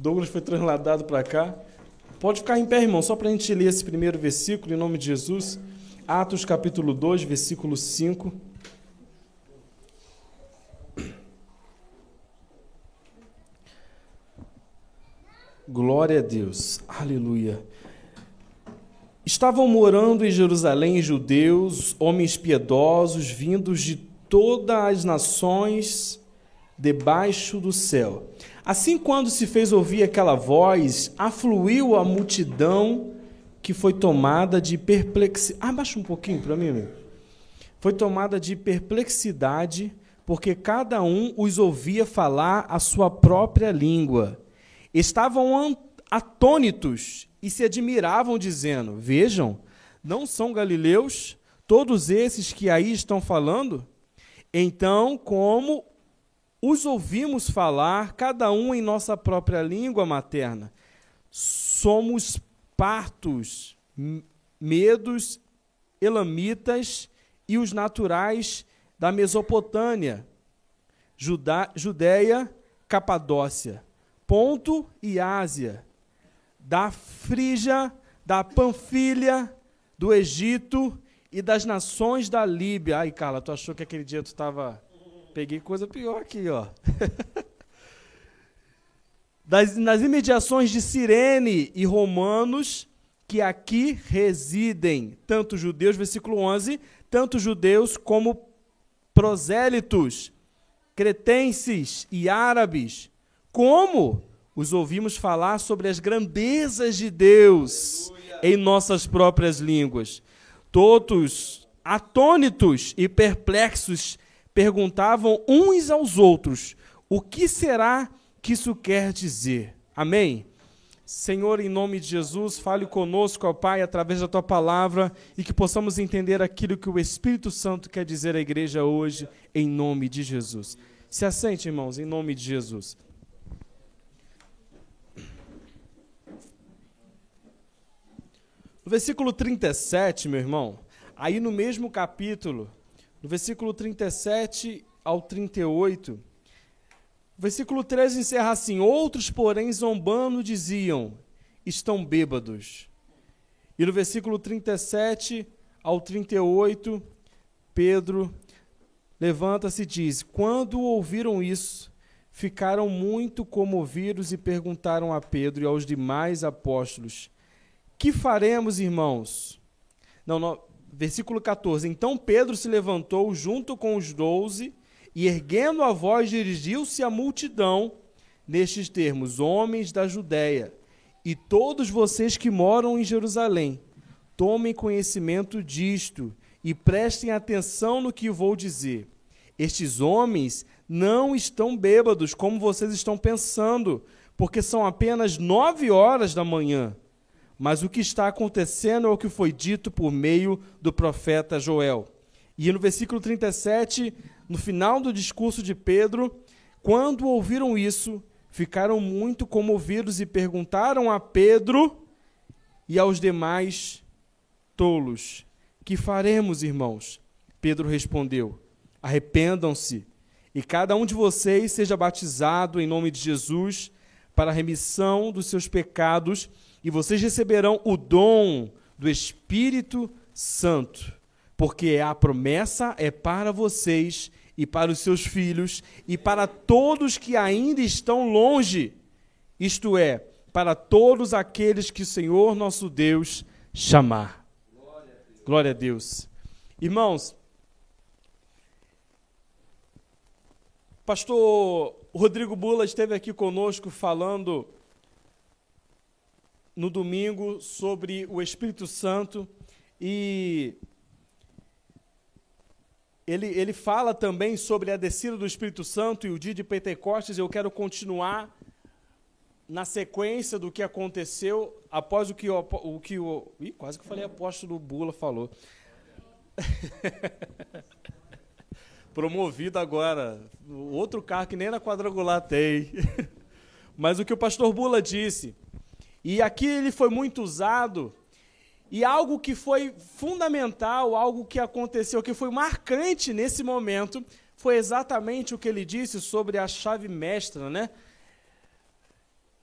Douglas foi trasladado para cá. Pode ficar em pé, irmão, só para a gente ler esse primeiro versículo, em nome de Jesus. Atos capítulo 2, versículo 5. Glória a Deus, aleluia. Estavam morando em Jerusalém judeus, homens piedosos, vindos de todas as nações debaixo do céu. Assim, quando se fez ouvir aquela voz, afluiu a multidão que foi tomada de perplexidade. Abaixa um pouquinho para mim, amigo. Foi tomada de perplexidade, porque cada um os ouvia falar a sua própria língua. Estavam atônitos e se admiravam, dizendo: Vejam, não são galileus todos esses que aí estão falando? Então, como os ouvimos falar, cada um em nossa própria língua materna, somos partos, medos, elamitas e os naturais da Mesopotâmia, Judá, Judéia, Capadócia, Ponto e Ásia, da Frígia, da Panfilha, do Egito e das nações da Líbia. Ai, Carla, tu achou que aquele dia tu estava. Peguei coisa pior aqui, ó. das, nas imediações de Cirene e romanos que aqui residem, tanto judeus, versículo 11, tanto judeus como prosélitos, cretenses e árabes, como os ouvimos falar sobre as grandezas de Deus Aleluia. em nossas próprias línguas. Todos, atônitos e perplexos, perguntavam uns aos outros: o que será que isso quer dizer? Amém? Senhor, em nome de Jesus, fale conosco, ó Pai, através da tua palavra e que possamos entender aquilo que o Espírito Santo quer dizer à igreja hoje, em nome de Jesus. Se assente, irmãos, em nome de Jesus. No versículo 37, meu irmão, aí no mesmo capítulo, no versículo 37 ao 38, o versículo 13 encerra assim: Outros, porém, zombando, diziam: Estão bêbados. E no versículo 37 ao 38, Pedro levanta-se e diz: Quando ouviram isso, ficaram muito comovidos e perguntaram a Pedro e aos demais apóstolos: que faremos, irmãos? Não, não, versículo 14. Então Pedro se levantou junto com os doze e, erguendo a voz, dirigiu-se à multidão, nestes termos: Homens da Judéia, e todos vocês que moram em Jerusalém, tomem conhecimento disto e prestem atenção no que vou dizer. Estes homens não estão bêbados, como vocês estão pensando, porque são apenas nove horas da manhã. Mas o que está acontecendo é o que foi dito por meio do profeta Joel. E no versículo 37, no final do discurso de Pedro, quando ouviram isso, ficaram muito comovidos e perguntaram a Pedro e aos demais tolos: Que faremos, irmãos? Pedro respondeu: Arrependam-se e cada um de vocês seja batizado em nome de Jesus para a remissão dos seus pecados e vocês receberão o dom do Espírito Santo, porque a promessa é para vocês e para os seus filhos e para todos que ainda estão longe, isto é, para todos aqueles que o Senhor nosso Deus chamar. Glória a Deus. Glória a Deus. Irmãos, pastor Rodrigo Bula esteve aqui conosco falando no domingo sobre o Espírito Santo e ele, ele fala também sobre a descida do Espírito Santo e o dia de Pentecostes. Eu quero continuar na sequência do que aconteceu após o que o, o que o ih, quase que eu falei apóstolo Bula falou. Promovido agora, outro carro que nem na quadrangular tem. Mas o que o pastor Bula disse e aqui ele foi muito usado. E algo que foi fundamental, algo que aconteceu, que foi marcante nesse momento, foi exatamente o que ele disse sobre a chave mestra, né?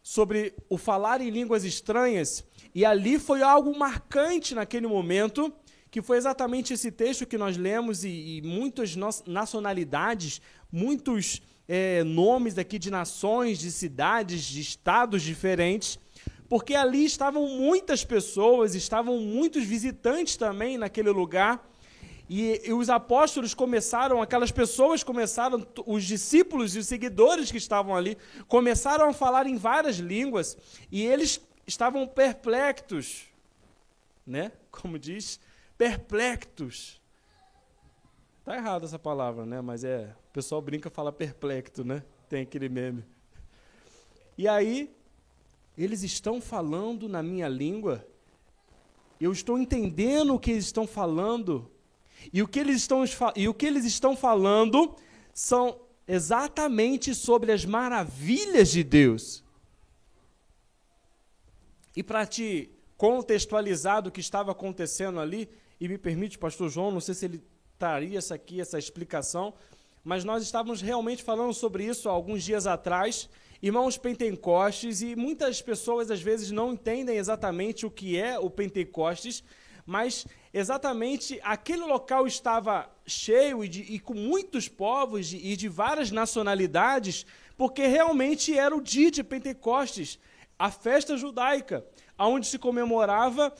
sobre o falar em línguas estranhas, e ali foi algo marcante naquele momento, que foi exatamente esse texto que nós lemos, e, e muitas nacionalidades, muitos é, nomes aqui de nações, de cidades, de estados diferentes, porque ali estavam muitas pessoas, estavam muitos visitantes também naquele lugar, e, e, os apóstolos começaram, aquelas pessoas começaram, os discípulos e os seguidores que estavam ali, começaram a falar em várias línguas, e eles estavam perplexos, né? Como diz, perplexos. Tá errada essa palavra, né? Mas é, o pessoal brinca fala perplexo, né? Tem aquele meme. E aí eles estão falando na minha língua. Eu estou entendendo o que eles estão falando. E o que eles estão, e o que eles estão falando são exatamente sobre as maravilhas de Deus. E para te contextualizar do que estava acontecendo ali, e me permite, pastor João, não sei se ele traria essa aqui, essa explicação, mas nós estávamos realmente falando sobre isso há alguns dias atrás, irmãos Pentecostes, e muitas pessoas às vezes não entendem exatamente o que é o Pentecostes, mas exatamente aquele local estava cheio e, de, e com muitos povos e de várias nacionalidades, porque realmente era o dia de Pentecostes, a festa judaica, onde se comemorava,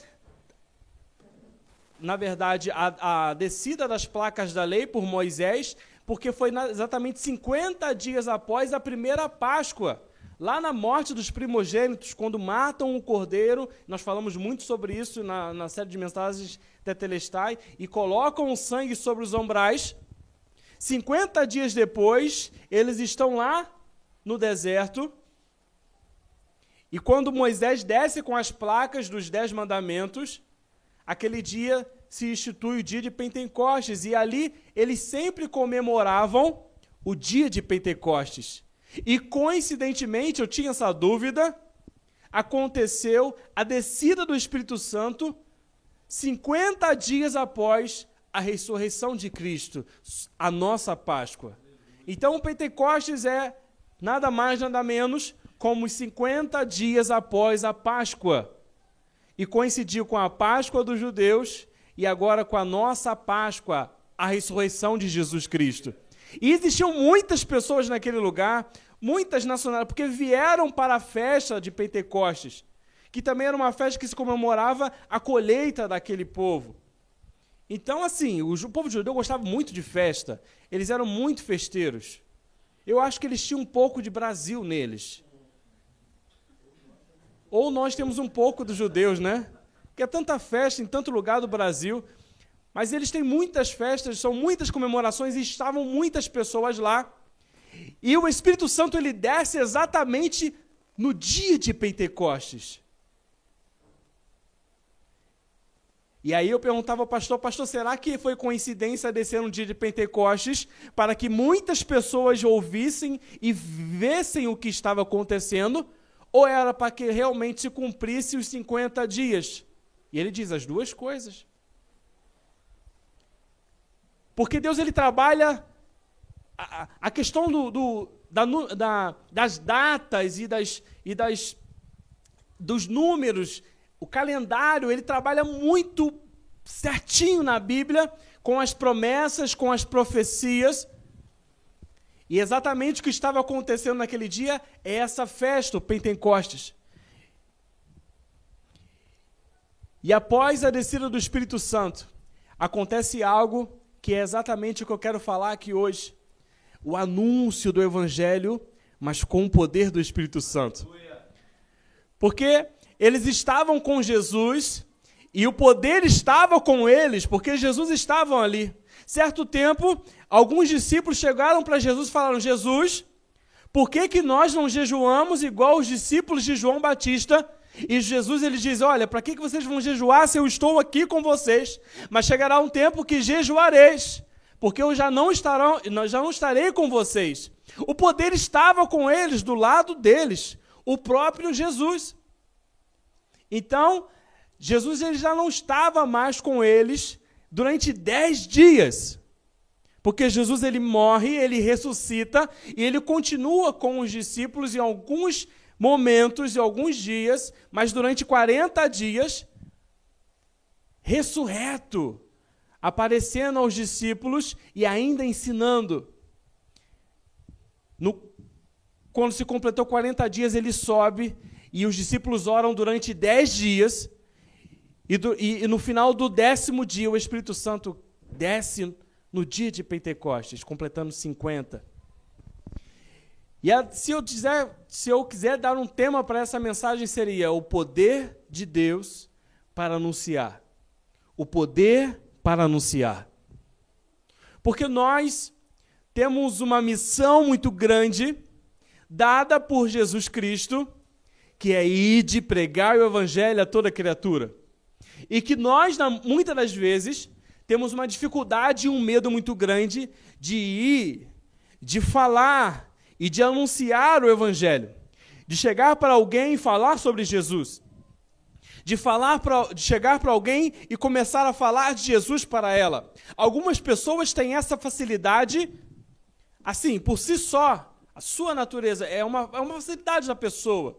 na verdade, a, a descida das placas da lei por Moisés, porque foi exatamente 50 dias após a primeira Páscoa. Lá na morte dos primogênitos, quando matam o cordeiro, nós falamos muito sobre isso na, na série de mensagens Tetelestai, e colocam o sangue sobre os ombrais. 50 dias depois, eles estão lá no deserto. E quando Moisés desce com as placas dos Dez Mandamentos, aquele dia se institui o dia de Pentecostes. E ali eles sempre comemoravam o dia de Pentecostes. E coincidentemente, eu tinha essa dúvida, aconteceu a descida do Espírito Santo 50 dias após a ressurreição de Cristo, a nossa Páscoa. Então, o Pentecostes é nada mais, nada menos como 50 dias após a Páscoa. E coincidiu com a Páscoa dos judeus e agora com a nossa Páscoa, a ressurreição de Jesus Cristo. E existiam muitas pessoas naquele lugar, muitas nacionalidades, porque vieram para a festa de Pentecostes que também era uma festa que se comemorava a colheita daquele povo. Então, assim, o, o povo judeu gostava muito de festa, eles eram muito festeiros. Eu acho que eles tinham um pouco de Brasil neles. Ou nós temos um pouco dos judeus, né? Que é tanta festa em tanto lugar do Brasil. Mas eles têm muitas festas, são muitas comemorações e estavam muitas pessoas lá. E o Espírito Santo ele desce exatamente no dia de Pentecostes. E aí eu perguntava ao pastor, pastor, será que foi coincidência descer um dia de Pentecostes para que muitas pessoas ouvissem e vissem o que estava acontecendo? Ou era para que realmente se cumprisse os 50 dias? E ele diz as duas coisas. Porque Deus ele trabalha a, a questão do, do da, da, das datas e, das, e das, dos números o calendário, ele trabalha muito certinho na Bíblia, com as promessas, com as profecias. E exatamente o que estava acontecendo naquele dia é essa festa, o Pentecostes. E após a descida do Espírito Santo, acontece algo que é exatamente o que eu quero falar aqui hoje. O anúncio do Evangelho, mas com o poder do Espírito Santo. Porque eles estavam com Jesus e o poder estava com eles, porque Jesus estava ali. Certo tempo, alguns discípulos chegaram para Jesus e falaram: Jesus, por que, que nós não jejuamos igual os discípulos de João Batista? E Jesus ele diz: Olha, para que, que vocês vão jejuar se eu estou aqui com vocês? Mas chegará um tempo que jejuareis, porque eu já não, estarão, já não estarei com vocês. O poder estava com eles, do lado deles, o próprio Jesus. Então, Jesus ele já não estava mais com eles durante dez dias. Porque Jesus ele morre, ele ressuscita e ele continua com os discípulos em alguns momentos e alguns dias, mas durante 40 dias, ressurreto, aparecendo aos discípulos e ainda ensinando. No, quando se completou 40 dias, ele sobe e os discípulos oram durante 10 dias. E, do, e, e no final do décimo dia, o Espírito Santo desce no dia de Pentecostes, completando 50. E a, se, eu quiser, se eu quiser dar um tema para essa mensagem, seria o poder de Deus para anunciar. O poder para anunciar. Porque nós temos uma missão muito grande dada por Jesus Cristo, que é ir de pregar o evangelho a toda criatura. E que nós, muitas das vezes, temos uma dificuldade e um medo muito grande de ir, de falar e de anunciar o Evangelho, de chegar para alguém e falar sobre Jesus, de falar pra, de chegar para alguém e começar a falar de Jesus para ela. Algumas pessoas têm essa facilidade, assim, por si só, a sua natureza é uma, é uma facilidade da pessoa.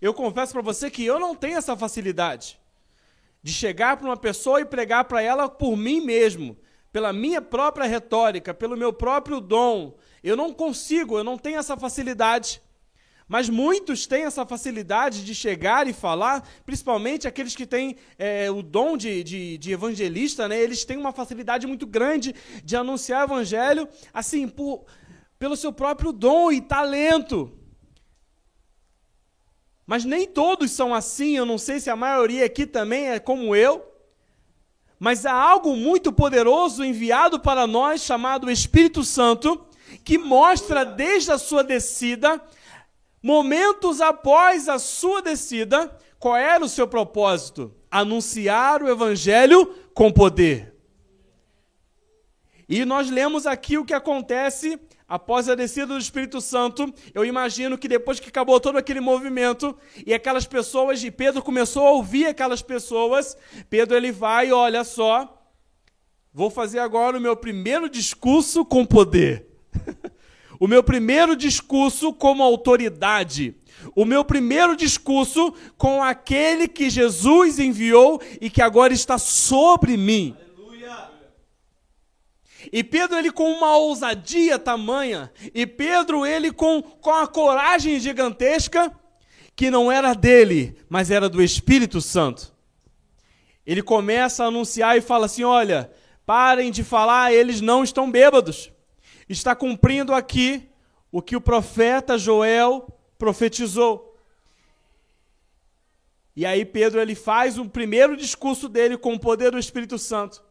Eu confesso para você que eu não tenho essa facilidade de chegar para uma pessoa e pregar para ela por mim mesmo, pela minha própria retórica, pelo meu próprio dom. Eu não consigo, eu não tenho essa facilidade. Mas muitos têm essa facilidade de chegar e falar, principalmente aqueles que têm é, o dom de, de, de, evangelista, né? eles têm uma facilidade muito grande de anunciar o evangelho, assim, por, pelo seu próprio dom e talento. Mas nem todos são assim, eu não sei se a maioria aqui também é como eu. Mas há algo muito poderoso enviado para nós, chamado Espírito Santo, que mostra desde a sua descida, momentos após a sua descida, qual era o seu propósito? Anunciar o Evangelho com poder. E nós lemos aqui o que acontece Após a descida do Espírito Santo, eu imagino que depois que acabou todo aquele movimento e aquelas pessoas, e Pedro começou a ouvir aquelas pessoas, Pedro ele vai, olha só, vou fazer agora o meu primeiro discurso com poder. O meu primeiro discurso como autoridade. O meu primeiro discurso com aquele que Jesus enviou e que agora está sobre mim. E Pedro, ele com uma ousadia tamanha, e Pedro, ele com, com a coragem gigantesca, que não era dele, mas era do Espírito Santo. Ele começa a anunciar e fala assim: olha, parem de falar, eles não estão bêbados. Está cumprindo aqui o que o profeta Joel profetizou. E aí Pedro ele faz o primeiro discurso dele com o poder do Espírito Santo.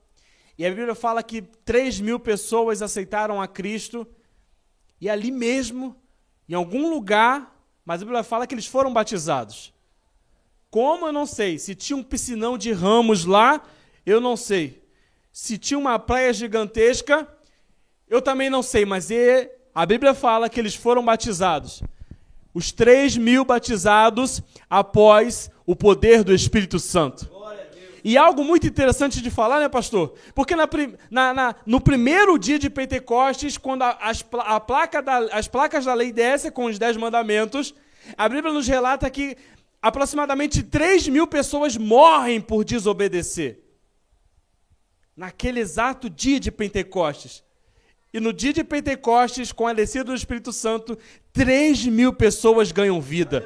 E a Bíblia fala que 3 mil pessoas aceitaram a Cristo, e ali mesmo, em algum lugar, mas a Bíblia fala que eles foram batizados. Como eu não sei. Se tinha um piscinão de ramos lá, eu não sei. Se tinha uma praia gigantesca, eu também não sei. Mas a Bíblia fala que eles foram batizados. Os 3 mil batizados após o poder do Espírito Santo. E algo muito interessante de falar, né, pastor? Porque na, na, na, no primeiro dia de Pentecostes, quando a, as, a placa da, as placas da lei descem com os dez mandamentos, a Bíblia nos relata que aproximadamente 3 mil pessoas morrem por desobedecer. Naquele exato dia de Pentecostes. E no dia de Pentecostes, com a descida do Espírito Santo, 3 mil pessoas ganham vida.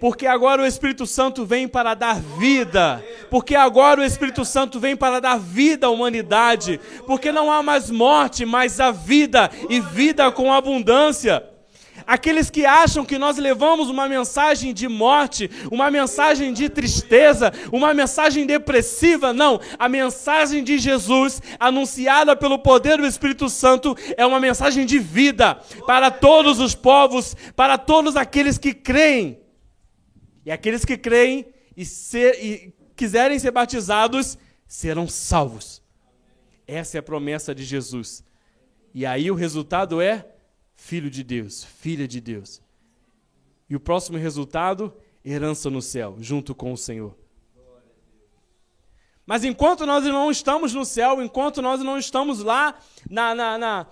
Porque agora o Espírito Santo vem para dar vida. Porque agora o Espírito Santo vem para dar vida à humanidade. Porque não há mais morte, mas a vida e vida com abundância. Aqueles que acham que nós levamos uma mensagem de morte, uma mensagem de tristeza, uma mensagem depressiva, não. A mensagem de Jesus, anunciada pelo poder do Espírito Santo, é uma mensagem de vida para todos os povos, para todos aqueles que creem. E aqueles que creem e, ser, e quiserem ser batizados serão salvos. Essa é a promessa de Jesus. E aí o resultado é filho de Deus, filha de Deus. E o próximo resultado, herança no céu, junto com o Senhor. Mas enquanto nós não estamos no céu, enquanto nós não estamos lá na, na, na,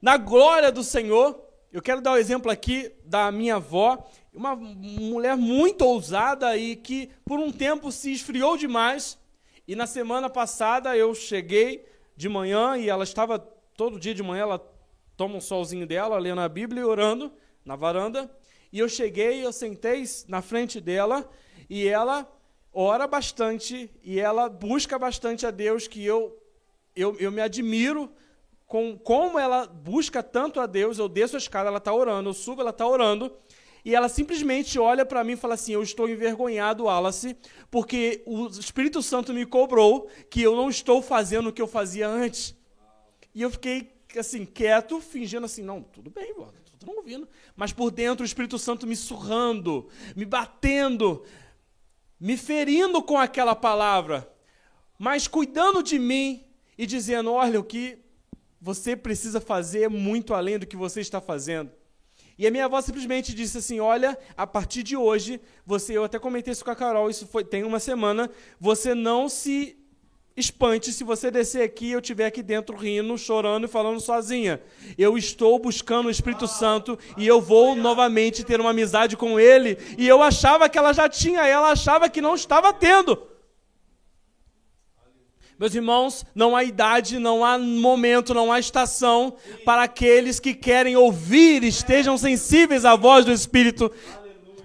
na glória do Senhor, eu quero dar o exemplo aqui da minha avó, uma mulher muito ousada e que por um tempo se esfriou demais. E na semana passada eu cheguei de manhã e ela estava todo dia de manhã ela toma um solzinho dela, lendo a Bíblia e orando na varanda. E eu cheguei, eu sentei na frente dela e ela ora bastante e ela busca bastante a Deus, que eu, eu, eu me admiro com como ela busca tanto a Deus. Eu desço a escada, ela está orando, eu subo, ela está orando. E ela simplesmente olha para mim e fala assim: Eu estou envergonhado, Wallace, porque o Espírito Santo me cobrou que eu não estou fazendo o que eu fazia antes. E eu fiquei assim, quieto, fingindo assim: Não, tudo bem, estou ouvindo. Mas por dentro o Espírito Santo me surrando, me batendo, me ferindo com aquela palavra, mas cuidando de mim e dizendo: Olha, o que você precisa fazer é muito além do que você está fazendo. E a minha avó simplesmente disse assim: Olha, a partir de hoje, você, eu até comentei isso com a Carol, isso foi, tem uma semana, você não se espante se você descer aqui e eu estiver aqui dentro rindo, chorando e falando sozinha. Eu estou buscando o Espírito Santo e eu vou novamente ter uma amizade com Ele. E eu achava que ela já tinha, ela achava que não estava tendo. Meus irmãos, não há idade, não há momento, não há estação para aqueles que querem ouvir, estejam sensíveis à voz do Espírito.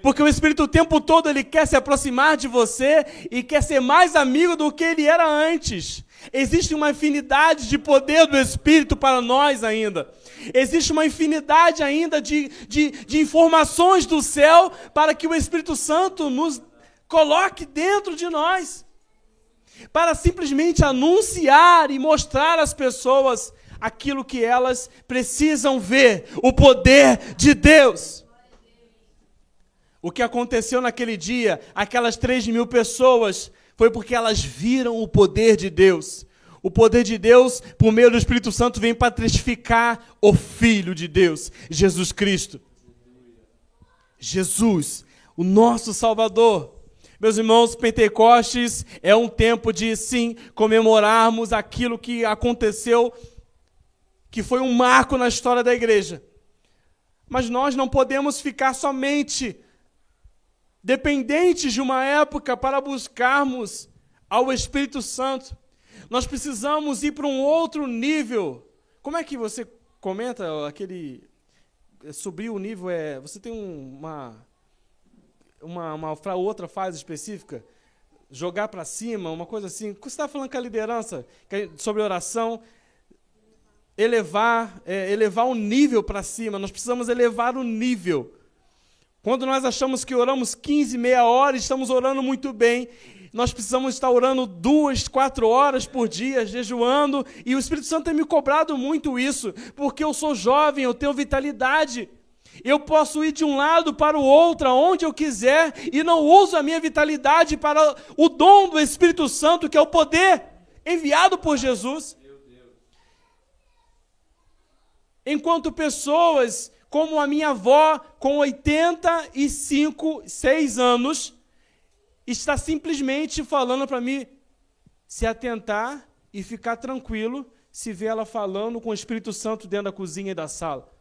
Porque o Espírito o tempo todo ele quer se aproximar de você e quer ser mais amigo do que ele era antes. Existe uma infinidade de poder do Espírito para nós ainda. Existe uma infinidade ainda de, de, de informações do céu para que o Espírito Santo nos coloque dentro de nós para simplesmente anunciar e mostrar às pessoas aquilo que elas precisam ver: o poder de Deus. O que aconteceu naquele dia, aquelas três mil pessoas, foi porque elas viram o poder de Deus. O poder de Deus, por meio do Espírito Santo, vem para testificar o Filho de Deus, Jesus Cristo. Jesus, o nosso Salvador. Meus irmãos, Pentecostes é um tempo de, sim, comemorarmos aquilo que aconteceu, que foi um marco na história da igreja. Mas nós não podemos ficar somente dependentes de uma época para buscarmos ao Espírito Santo. Nós precisamos ir para um outro nível. Como é que você comenta aquele subir o nível é, você tem uma uma, uma para outra fase específica, jogar para cima, uma coisa assim. Você está falando com a liderança sobre oração, elevar, é, elevar o nível para cima. Nós precisamos elevar o nível. Quando nós achamos que oramos 15, meia hora, estamos orando muito bem. Nós precisamos estar orando duas, quatro horas por dia, jejuando. E o Espírito Santo tem me cobrado muito isso, porque eu sou jovem, eu tenho vitalidade. Eu posso ir de um lado para o outro, aonde eu quiser, e não uso a minha vitalidade para o dom do Espírito Santo, que é o poder enviado por Jesus. Enquanto pessoas como a minha avó, com 85, 6 anos, está simplesmente falando para mim se atentar e ficar tranquilo se vê ela falando com o Espírito Santo dentro da cozinha e da sala.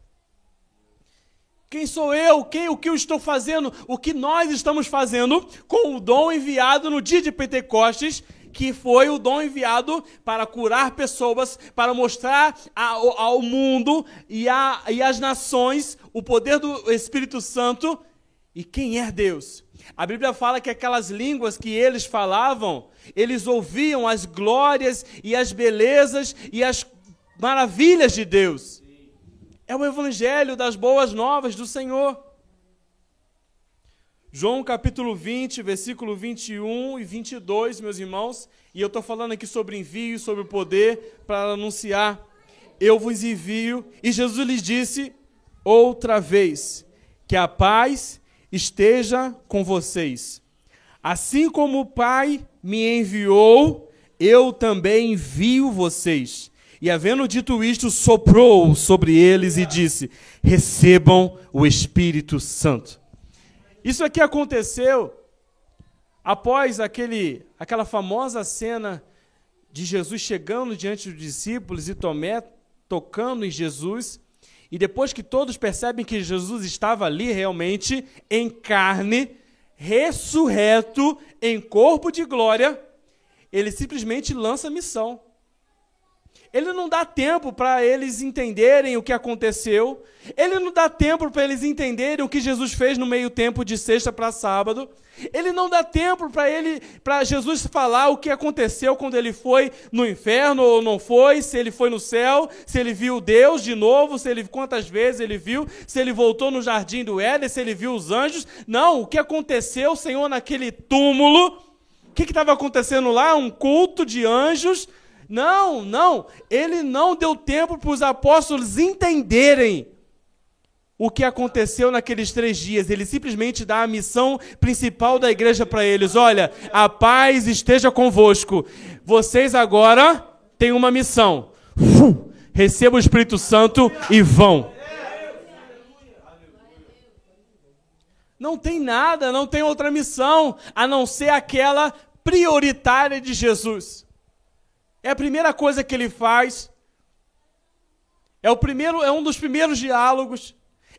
Quem sou eu? Quem, o que eu estou fazendo? O que nós estamos fazendo com o dom enviado no dia de Pentecostes, que foi o dom enviado para curar pessoas, para mostrar ao, ao mundo e, a, e às nações o poder do Espírito Santo e quem é Deus. A Bíblia fala que aquelas línguas que eles falavam, eles ouviam as glórias e as belezas e as maravilhas de Deus. É o evangelho das boas novas do Senhor. João capítulo 20, versículo 21 e 22, meus irmãos, e eu estou falando aqui sobre envio, sobre o poder para anunciar. Eu vos envio, e Jesus lhes disse outra vez: que a paz esteja com vocês. Assim como o Pai me enviou, eu também envio vocês. E havendo dito isto, soprou sobre eles e disse: Recebam o Espírito Santo. Isso aqui aconteceu após aquele, aquela famosa cena de Jesus chegando diante dos discípulos e Tomé tocando em Jesus. E depois que todos percebem que Jesus estava ali realmente em carne, ressurreto em corpo de glória, ele simplesmente lança a missão. Ele não dá tempo para eles entenderem o que aconteceu. Ele não dá tempo para eles entenderem o que Jesus fez no meio tempo de sexta para sábado. Ele não dá tempo para ele, para Jesus falar o que aconteceu quando ele foi no inferno ou não foi, se ele foi no céu, se ele viu Deus de novo, se ele quantas vezes ele viu, se ele voltou no jardim do Éden, se ele viu os anjos. Não, o que aconteceu, Senhor, naquele túmulo? O que estava acontecendo lá? Um culto de anjos não, não. Ele não deu tempo para os apóstolos entenderem o que aconteceu naqueles três dias. Ele simplesmente dá a missão principal da igreja para eles: olha, a paz esteja convosco. Vocês agora têm uma missão. Receba o Espírito Santo e vão. Não tem nada, não tem outra missão a não ser aquela prioritária de Jesus. É a primeira coisa que ele faz. É o primeiro, é um dos primeiros diálogos.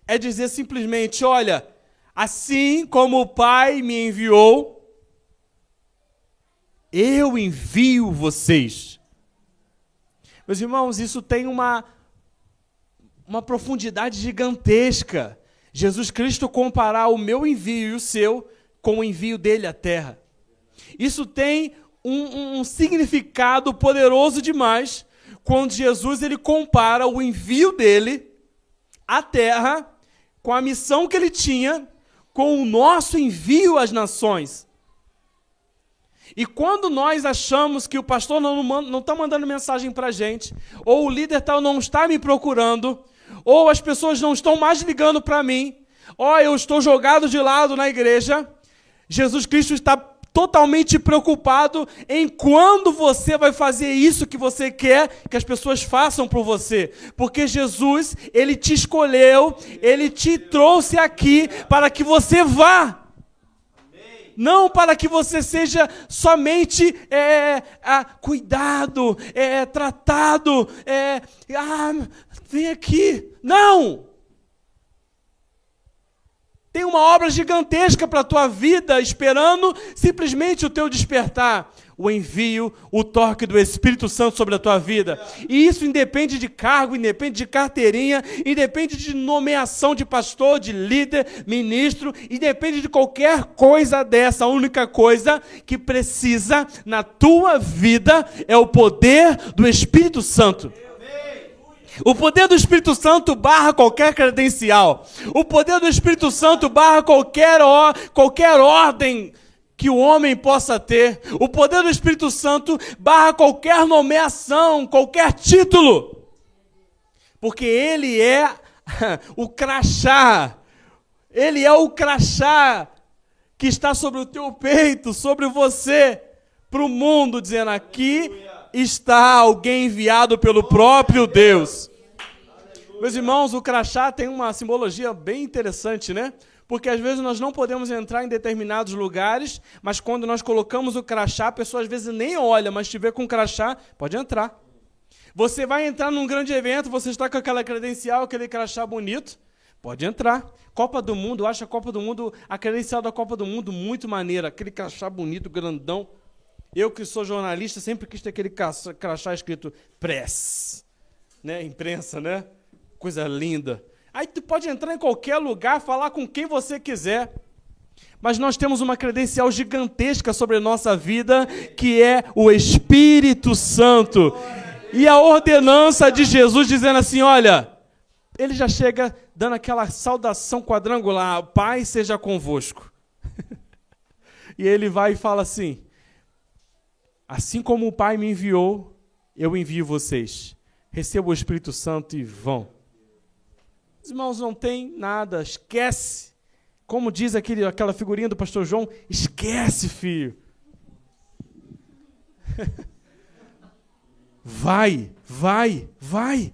É dizer simplesmente, olha, assim como o Pai me enviou, eu envio vocês. Meus irmãos, isso tem uma uma profundidade gigantesca. Jesus Cristo comparar o meu envio e o seu com o envio dele à terra. Isso tem um, um significado poderoso demais quando Jesus ele compara o envio dele à terra com a missão que ele tinha com o nosso envio às nações. E quando nós achamos que o pastor não está mandando mensagem para a gente, ou o líder tal não está me procurando, ou as pessoas não estão mais ligando para mim, ó, eu estou jogado de lado na igreja, Jesus Cristo está totalmente preocupado em quando você vai fazer isso que você quer que as pessoas façam por você. Porque Jesus, ele te escolheu, ele te trouxe aqui para que você vá. Não para que você seja somente é, cuidado, é, tratado, é, ah, vem aqui. Não! Tem uma obra gigantesca para a tua vida, esperando simplesmente o teu despertar. O envio, o toque do Espírito Santo sobre a tua vida. E isso independe de cargo, independe de carteirinha, independe de nomeação de pastor, de líder, ministro, independe de qualquer coisa dessa. A única coisa que precisa na tua vida é o poder do Espírito Santo. O poder do Espírito Santo barra qualquer credencial. O poder do Espírito Santo barra qualquer, qualquer ordem que o homem possa ter. O poder do Espírito Santo barra qualquer nomeação, qualquer título. Porque ele é o crachá. Ele é o crachá que está sobre o teu peito, sobre você, para o mundo, dizendo aqui está alguém enviado pelo próprio Deus. Meus irmãos, o crachá tem uma simbologia bem interessante, né? Porque às vezes nós não podemos entrar em determinados lugares, mas quando nós colocamos o crachá, a pessoa às vezes nem olha, mas estiver com o crachá, pode entrar. Você vai entrar num grande evento, você está com aquela credencial, aquele crachá bonito, pode entrar. Copa do Mundo, eu acho a Copa do Mundo, a credencial da Copa do Mundo muito maneira, aquele crachá bonito, grandão. Eu que sou jornalista, sempre quis ter aquele crachá escrito press, né? Imprensa, né? Coisa linda. Aí tu pode entrar em qualquer lugar, falar com quem você quiser. Mas nós temos uma credencial gigantesca sobre a nossa vida, que é o Espírito Santo. E a ordenança de Jesus dizendo assim: olha, ele já chega dando aquela saudação quadrangular: Pai seja convosco. e ele vai e fala assim: Assim como o Pai me enviou, eu envio vocês. Receba o Espírito Santo e vão. Os irmãos, não tem nada, esquece. Como diz aquele, aquela figurinha do pastor João, esquece, filho. vai, vai, vai.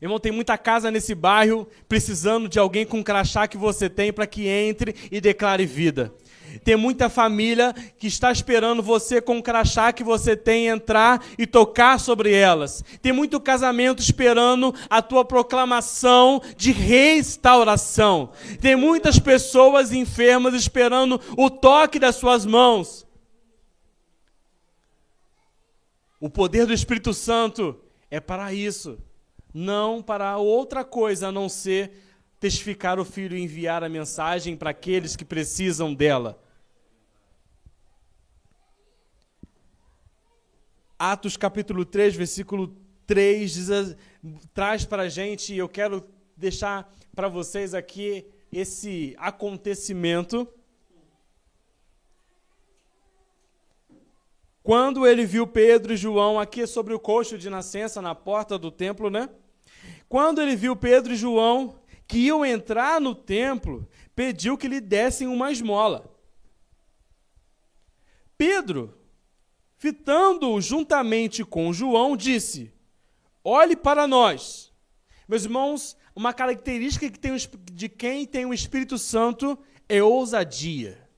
Irmão, tem muita casa nesse bairro precisando de alguém com crachá que você tem para que entre e declare vida. Tem muita família que está esperando você com o crachá que você tem entrar e tocar sobre elas. Tem muito casamento esperando a tua proclamação de restauração. Tem muitas pessoas enfermas esperando o toque das suas mãos. O poder do Espírito Santo é para isso, não para outra coisa a não ser testificar o Filho e enviar a mensagem para aqueles que precisam dela. Atos capítulo 3, versículo 3, diz, traz para a gente, e eu quero deixar para vocês aqui esse acontecimento. Quando ele viu Pedro e João aqui sobre o coxo de nascença, na porta do templo, né? Quando ele viu Pedro e João que iam entrar no templo, pediu que lhe dessem uma esmola. Pedro, fitando-o juntamente com João, disse: Olhe para nós. Meus irmãos, uma característica que tem, de quem tem o Espírito Santo é ousadia.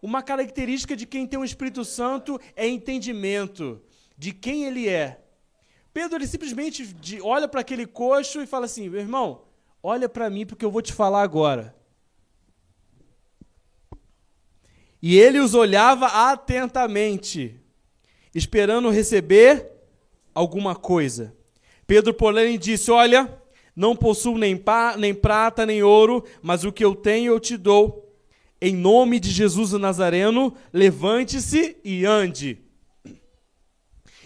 Uma característica de quem tem o Espírito Santo é entendimento de quem ele é. Pedro ele simplesmente olha para aquele coxo e fala assim: meu irmão, Olha para mim porque eu vou te falar agora. E ele os olhava atentamente, esperando receber alguma coisa. Pedro, porém, disse: Olha, não possuo nem, nem prata nem ouro, mas o que eu tenho eu te dou. Em nome de Jesus o Nazareno, levante-se e ande.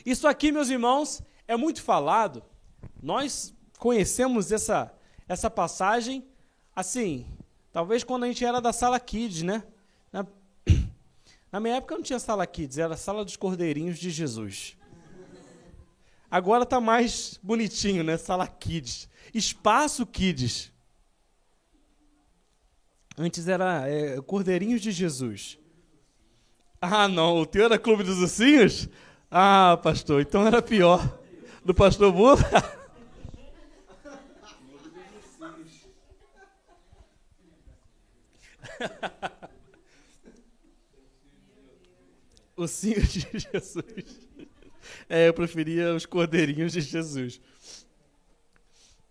Isso aqui, meus irmãos, é muito falado. Nós conhecemos essa essa passagem, assim, talvez quando a gente era da sala Kids, né? Na, na minha época não tinha sala Kids, era a sala dos Cordeirinhos de Jesus. Agora tá mais bonitinho, né? Sala Kids. Espaço Kids. Antes era é, Cordeirinhos de Jesus. Ah, não, o teu era Clube dos Ursinhos? Ah, pastor, então era pior. Do pastor Bula? o Senhor de Jesus. É, eu preferia os cordeirinhos de Jesus.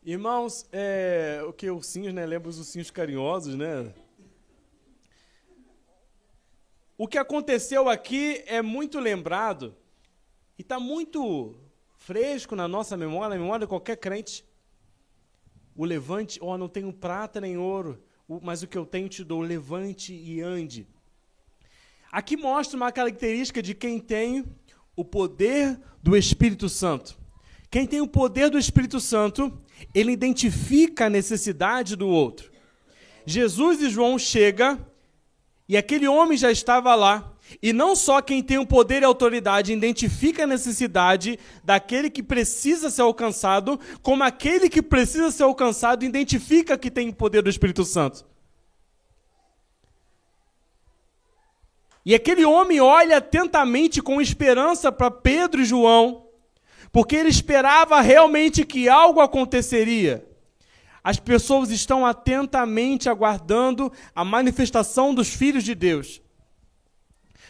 Irmãos, é, o que ursinhos, né? Lembra os ursinhos carinhosos, né? O que aconteceu aqui é muito lembrado e está muito fresco na nossa memória, na memória de qualquer crente. O levante, ó, oh, não tenho prata nem ouro, mas o que eu tenho te dou, levante e ande. Aqui mostra uma característica de quem tem o poder do Espírito Santo. Quem tem o poder do Espírito Santo, ele identifica a necessidade do outro. Jesus e João chega e aquele homem já estava lá. E não só quem tem o poder e autoridade identifica a necessidade daquele que precisa ser alcançado, como aquele que precisa ser alcançado identifica que tem o poder do Espírito Santo. E aquele homem olha atentamente com esperança para Pedro e João, porque ele esperava realmente que algo aconteceria. As pessoas estão atentamente aguardando a manifestação dos filhos de Deus.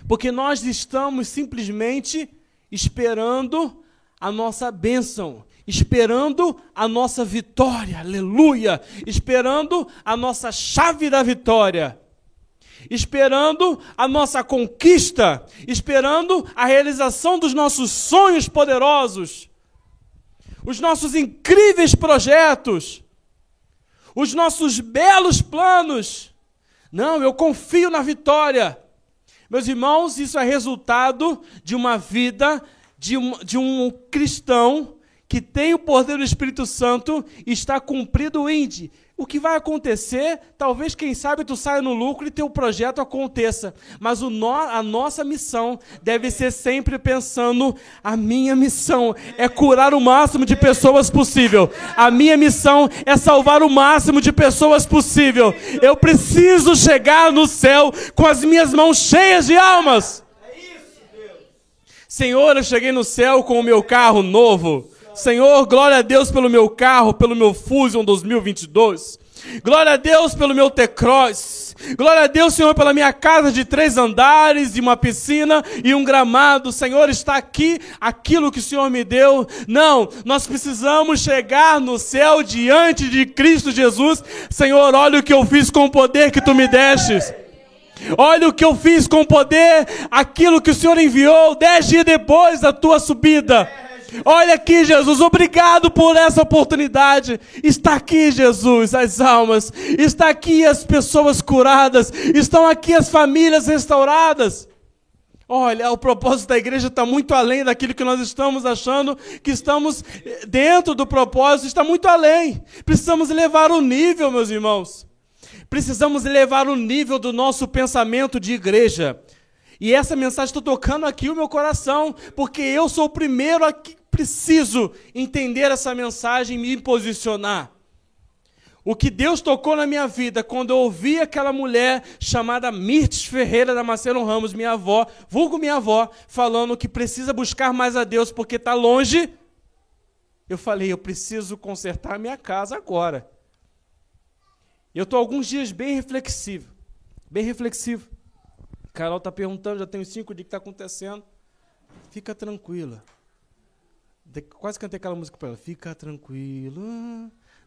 Porque nós estamos simplesmente esperando a nossa bênção, esperando a nossa vitória, aleluia, esperando a nossa chave da vitória, esperando a nossa conquista, esperando a realização dos nossos sonhos poderosos, os nossos incríveis projetos, os nossos belos planos. Não, eu confio na vitória. Meus irmãos, isso é resultado de uma vida de um, de um cristão que tem o poder do Espírito Santo e está cumprido o índice o que vai acontecer, talvez, quem sabe, tu saia no lucro e teu projeto aconteça. Mas no, a nossa missão deve ser sempre pensando: a minha missão é curar o máximo de pessoas possível. A minha missão é salvar o máximo de pessoas possível. Eu preciso chegar no céu com as minhas mãos cheias de almas. Senhor, eu cheguei no céu com o meu carro novo. Senhor, glória a Deus pelo meu carro, pelo meu Fusion 2022. Glória a Deus pelo meu T-Cross. Glória a Deus, Senhor, pela minha casa de três andares, e uma piscina e um gramado. Senhor, está aqui aquilo que o Senhor me deu. Não, nós precisamos chegar no céu diante de Cristo Jesus. Senhor, olha o que eu fiz com o poder que tu me destes. Olha o que eu fiz com o poder, aquilo que o Senhor enviou dez dias depois da tua subida. Olha aqui, Jesus, obrigado por essa oportunidade. Está aqui, Jesus, as almas. Está aqui as pessoas curadas. Estão aqui as famílias restauradas. Olha, o propósito da igreja está muito além daquilo que nós estamos achando que estamos dentro do propósito, está muito além. Precisamos elevar o nível, meus irmãos. Precisamos elevar o nível do nosso pensamento de igreja. E essa mensagem está tocando aqui o meu coração, porque eu sou o primeiro aqui preciso entender essa mensagem e me posicionar. O que Deus tocou na minha vida quando eu ouvi aquela mulher chamada Mirtes Ferreira da Marcelo Ramos, minha avó, vulgo minha avó, falando que precisa buscar mais a Deus porque está longe. Eu falei, eu preciso consertar minha casa agora. Eu estou alguns dias bem reflexivo, bem reflexivo. Carol está perguntando, já tem cinco dias que está acontecendo. Fica tranquila. Quase cantei aquela música para ela. Fica tranquilo,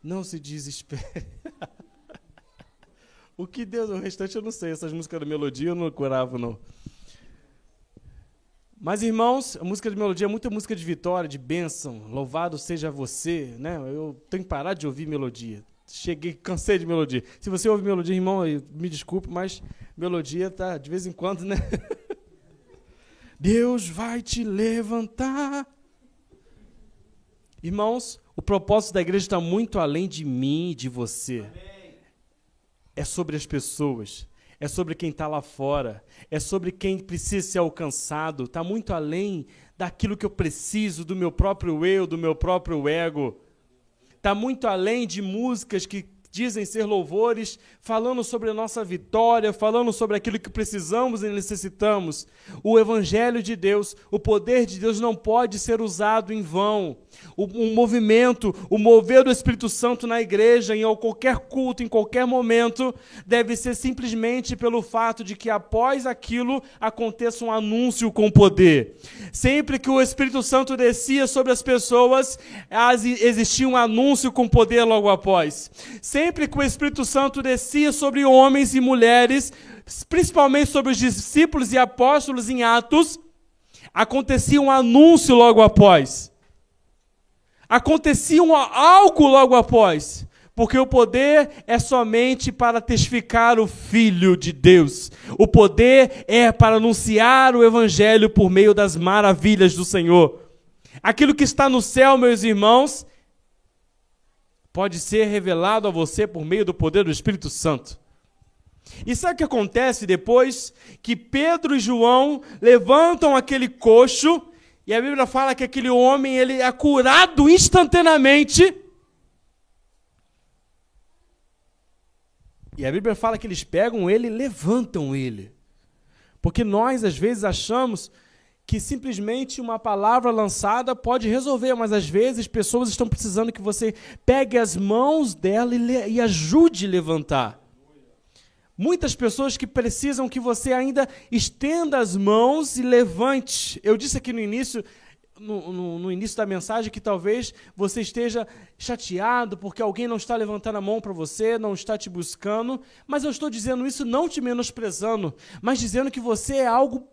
não se desespere. o que Deus, o restante eu não sei. Essas músicas de melodia eu não curava, não. Mas, irmãos, a música de melodia é muita música de vitória, de bênção. Louvado seja você, né? Eu tenho que parar de ouvir melodia. Cheguei, cansei de melodia. Se você ouve melodia, irmão, me desculpe, mas melodia tá de vez em quando, né? Deus vai te levantar Irmãos, o propósito da igreja está muito além de mim e de você. É sobre as pessoas. É sobre quem está lá fora. É sobre quem precisa ser alcançado. Está muito além daquilo que eu preciso, do meu próprio eu, do meu próprio ego. Está muito além de músicas que dizem ser louvores, falando sobre a nossa vitória, falando sobre aquilo que precisamos e necessitamos. O Evangelho de Deus, o poder de Deus não pode ser usado em vão. O, o movimento, o mover do Espírito Santo na igreja, em qualquer culto, em qualquer momento, deve ser simplesmente pelo fato de que após aquilo aconteça um anúncio com poder. Sempre que o Espírito Santo descia sobre as pessoas, existia um anúncio com poder logo após. Sempre sempre que o Espírito Santo descia sobre homens e mulheres, principalmente sobre os discípulos e apóstolos em Atos, acontecia um anúncio logo após. Acontecia um, algo logo após. Porque o poder é somente para testificar o Filho de Deus. O poder é para anunciar o Evangelho por meio das maravilhas do Senhor. Aquilo que está no céu, meus irmãos, pode ser revelado a você por meio do poder do Espírito Santo. E sabe o que acontece depois? Que Pedro e João levantam aquele coxo, e a Bíblia fala que aquele homem ele é curado instantaneamente. E a Bíblia fala que eles pegam ele e levantam ele. Porque nós, às vezes, achamos que simplesmente uma palavra lançada pode resolver, mas às vezes pessoas estão precisando que você pegue as mãos dela e, e ajude a levantar. Muitas pessoas que precisam que você ainda estenda as mãos e levante. Eu disse aqui no início, no, no, no, início da mensagem que talvez você esteja chateado porque alguém não está levantando a mão para você, não está te buscando, mas eu estou dizendo isso não te menosprezando, mas dizendo que você é algo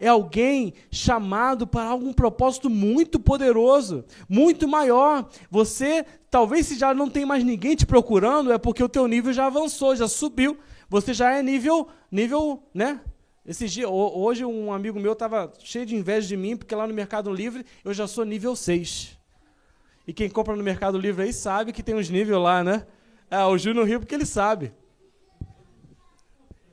é alguém chamado para algum propósito muito poderoso, muito maior. Você, talvez se já não tem mais ninguém te procurando, é porque o teu nível já avançou, já subiu. Você já é nível, nível, né? Esses dias, hoje um amigo meu estava cheio de inveja de mim, porque lá no Mercado Livre eu já sou nível 6. E quem compra no Mercado Livre aí sabe que tem uns níveis lá, né? Ah, o Júnior riu porque ele sabe.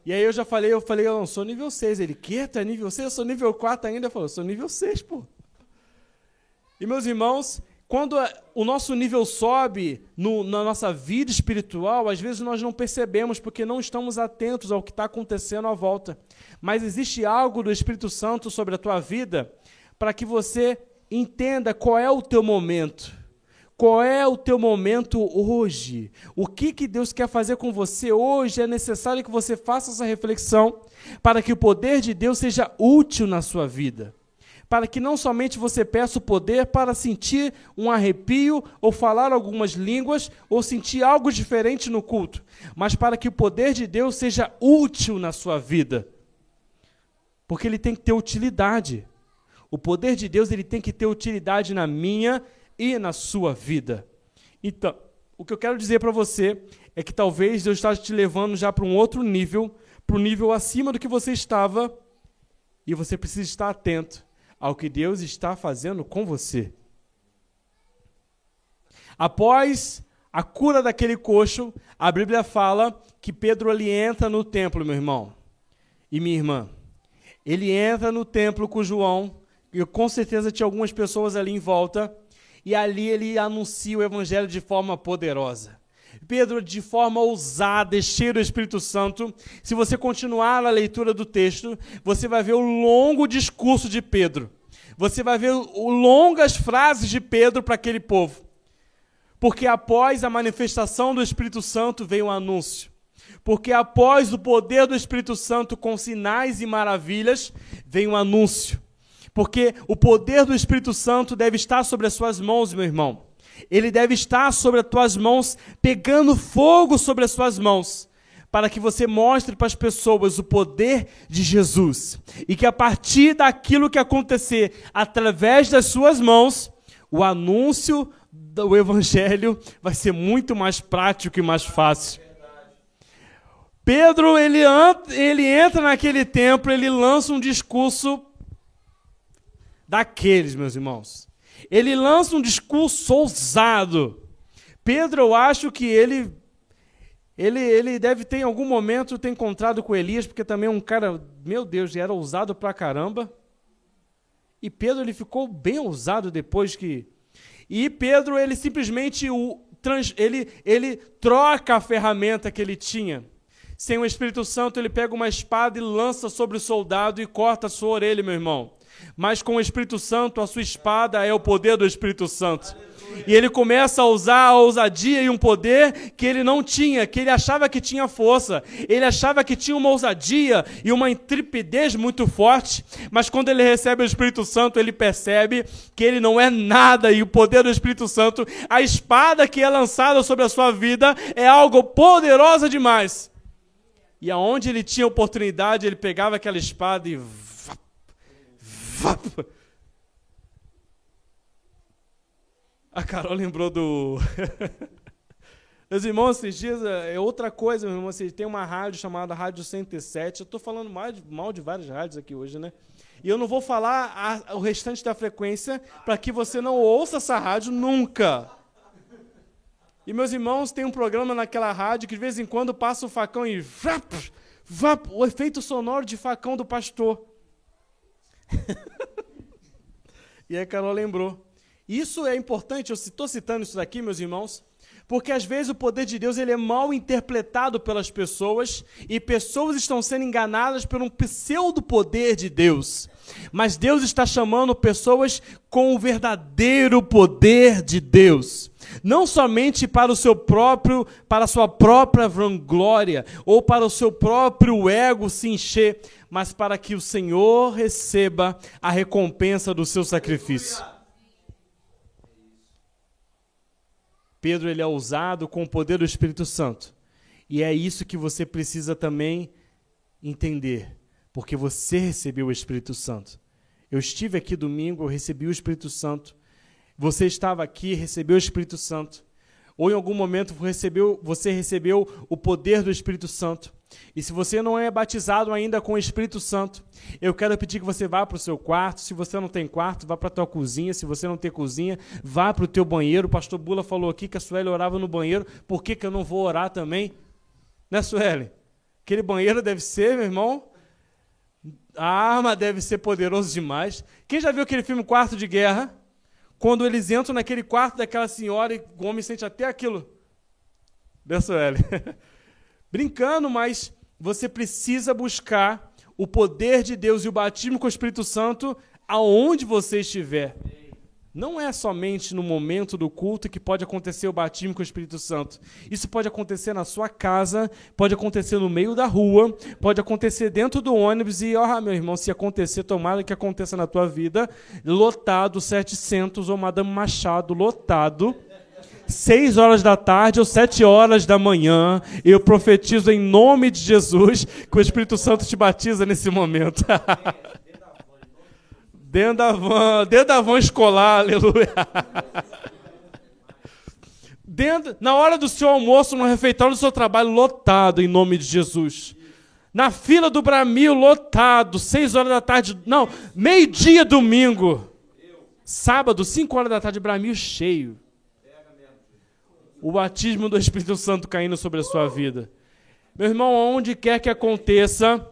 E aí eu já falei, eu falei, eu não sou nível 6. Ele, que? Tu é nível 6? Eu sou nível 4 ainda. Eu falei, eu sou nível 6, pô. E meus irmãos, quando o nosso nível sobe no, na nossa vida espiritual, às vezes nós não percebemos porque não estamos atentos ao que está acontecendo à volta. Mas existe algo do Espírito Santo sobre a tua vida para que você entenda qual é o teu momento Qual é o teu momento hoje? O que, que Deus quer fazer com você hoje? É necessário que você faça essa reflexão para que o poder de Deus seja útil na sua vida. Para que não somente você peça o poder para sentir um arrepio, ou falar algumas línguas, ou sentir algo diferente no culto, mas para que o poder de Deus seja útil na sua vida. Porque ele tem que ter utilidade. O poder de Deus ele tem que ter utilidade na minha e na sua vida. Então, o que eu quero dizer para você é que talvez Deus está te levando já para um outro nível, para um nível acima do que você estava, e você precisa estar atento ao que Deus está fazendo com você. Após a cura daquele coxo, a Bíblia fala que Pedro ali entra no templo, meu irmão e minha irmã. Ele entra no templo com João, e com certeza tinha algumas pessoas ali em volta, e ali ele anuncia o evangelho de forma poderosa. Pedro, de forma ousada e cheio do Espírito Santo, se você continuar a leitura do texto, você vai ver o longo discurso de Pedro. Você vai ver o, longas frases de Pedro para aquele povo. Porque após a manifestação do Espírito Santo veio um anúncio. Porque após o poder do Espírito Santo com sinais e maravilhas, vem um anúncio. Porque o poder do Espírito Santo deve estar sobre as suas mãos, meu irmão. Ele deve estar sobre as tuas mãos, pegando fogo sobre as suas mãos, para que você mostre para as pessoas o poder de Jesus. E que a partir daquilo que acontecer através das suas mãos, o anúncio do Evangelho vai ser muito mais prático e mais fácil. Pedro, ele, ele entra naquele templo, ele lança um discurso daqueles, meus irmãos. Ele lança um discurso ousado. Pedro, eu acho que ele ele, ele deve ter em algum momento ter encontrado com Elias, porque também é um cara, meu Deus, era ousado pra caramba. E Pedro ele ficou bem ousado depois que e Pedro ele simplesmente o ele ele troca a ferramenta que ele tinha. Sem o Espírito Santo, ele pega uma espada e lança sobre o soldado e corta a sua orelha, meu irmão mas com o Espírito Santo, a sua espada é o poder do Espírito Santo. E ele começa a usar a ousadia e um poder que ele não tinha, que ele achava que tinha força, ele achava que tinha uma ousadia e uma intrepidez muito forte, mas quando ele recebe o Espírito Santo, ele percebe que ele não é nada e o poder do Espírito Santo, a espada que é lançada sobre a sua vida é algo poderoso demais. E aonde ele tinha oportunidade, ele pegava aquela espada e A Carol lembrou do. Meus irmãos, esses dias é outra coisa, meu irmão. Vocês tem uma rádio chamada Rádio 107. Eu estou falando mal de, mal de várias rádios aqui hoje, né? E eu não vou falar a, o restante da frequência para que você não ouça essa rádio nunca. E meus irmãos, tem um programa naquela rádio que de vez em quando passa o facão e. Vap, vap, o efeito sonoro de facão do pastor. e a Carol lembrou. Isso é importante, eu estou citando isso daqui, meus irmãos, porque às vezes o poder de Deus ele é mal interpretado pelas pessoas e pessoas estão sendo enganadas por um pseudo poder de Deus. Mas Deus está chamando pessoas com o verdadeiro poder de Deus. Não somente para o seu próprio, para a sua própria vanglória ou para o seu próprio ego se encher, mas para que o Senhor receba a recompensa do seu sacrifício. Pedro ele é ousado com o poder do Espírito Santo. E é isso que você precisa também entender, porque você recebeu o Espírito Santo. Eu estive aqui domingo, eu recebi o Espírito Santo. Você estava aqui, recebeu o Espírito Santo. Ou em algum momento recebeu, você recebeu o poder do Espírito Santo. E se você não é batizado ainda com o Espírito Santo, eu quero pedir que você vá para o seu quarto. Se você não tem quarto, vá para a tua cozinha. Se você não tem cozinha, vá para o teu banheiro. O pastor Bula falou aqui que a Sueli orava no banheiro. Por que, que eu não vou orar também? Né, Sueli? Aquele banheiro deve ser, meu irmão. A arma deve ser poderoso demais. Quem já viu aquele filme Quarto de Guerra? Quando eles entram naquele quarto daquela senhora e o homem sente até aquilo. Né, Sueli? brincando, mas você precisa buscar o poder de Deus e o batismo com o Espírito Santo aonde você estiver. Não é somente no momento do culto que pode acontecer o batismo com o Espírito Santo. Isso pode acontecer na sua casa, pode acontecer no meio da rua, pode acontecer dentro do ônibus e, ó, meu irmão, se acontecer, tomara que aconteça na tua vida, lotado 700 ou Madame Machado lotado. Seis horas da tarde ou sete horas da manhã, eu profetizo em nome de Jesus que o Espírito Santo te batiza nesse momento. Dentro da van, dentro da van escolar, aleluia. Dentro, na hora do seu almoço, no refeitório do seu trabalho, lotado em nome de Jesus. Na fila do Bramil, lotado, seis horas da tarde, não, meio-dia domingo. Sábado, cinco horas da tarde, Bramil cheio. O batismo do Espírito Santo caindo sobre a sua vida. Meu irmão, onde quer que aconteça,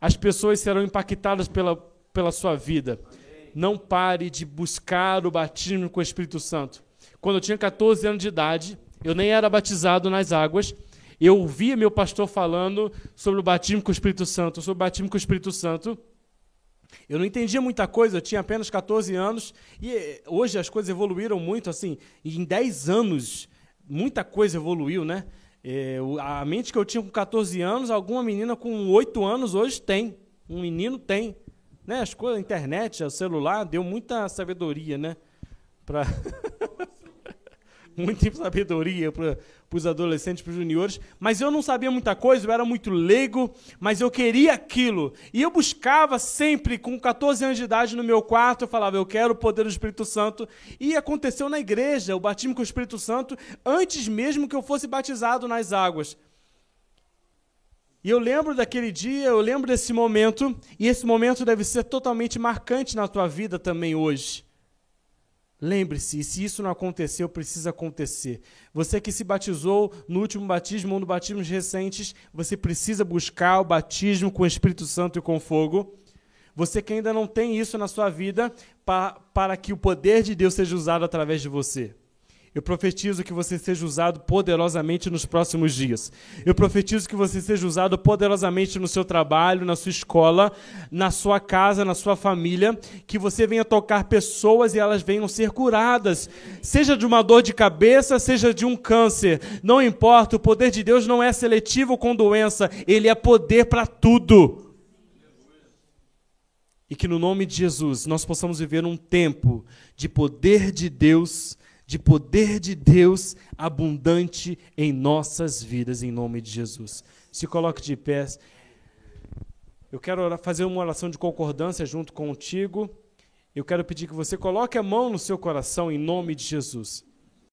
as pessoas serão impactadas pela, pela sua vida não pare de buscar o batismo com o Espírito Santo. Quando eu tinha 14 anos de idade, eu nem era batizado nas águas, eu ouvia meu pastor falando sobre o batismo com o Espírito Santo, sobre o batismo com o Espírito Santo. Eu não entendia muita coisa, eu tinha apenas 14 anos e eh, hoje as coisas evoluíram muito, assim, em 10 anos muita coisa evoluiu, né? É, a mente que eu tinha com 14 anos, alguma menina com 8 anos hoje tem. Um menino tem. Né, as coisas, a internet, o celular, deu muita sabedoria, né? Pra muita sabedoria para os adolescentes, para os juniores. Mas eu não sabia muita coisa, eu era muito leigo, mas eu queria aquilo. E eu buscava sempre, com 14 anos de idade, no meu quarto, eu falava, eu quero o poder do Espírito Santo. E aconteceu na igreja, o batismo com o Espírito Santo, antes mesmo que eu fosse batizado nas águas. E eu lembro daquele dia, eu lembro desse momento, e esse momento deve ser totalmente marcante na tua vida também hoje. Lembre-se, se isso não aconteceu, precisa acontecer. Você que se batizou no último batismo ou no batismos recentes, você precisa buscar o batismo com o Espírito Santo e com fogo. Você que ainda não tem isso na sua vida, para, para que o poder de Deus seja usado através de você. Eu profetizo que você seja usado poderosamente nos próximos dias. Eu profetizo que você seja usado poderosamente no seu trabalho, na sua escola, na sua casa, na sua família. Que você venha tocar pessoas e elas venham ser curadas. Seja de uma dor de cabeça, seja de um câncer. Não importa, o poder de Deus não é seletivo com doença. Ele é poder para tudo. E que no nome de Jesus nós possamos viver um tempo de poder de Deus de poder de Deus abundante em nossas vidas, em nome de Jesus. Se coloque de pés. Eu quero fazer uma oração de concordância junto contigo. Eu quero pedir que você coloque a mão no seu coração em nome de Jesus.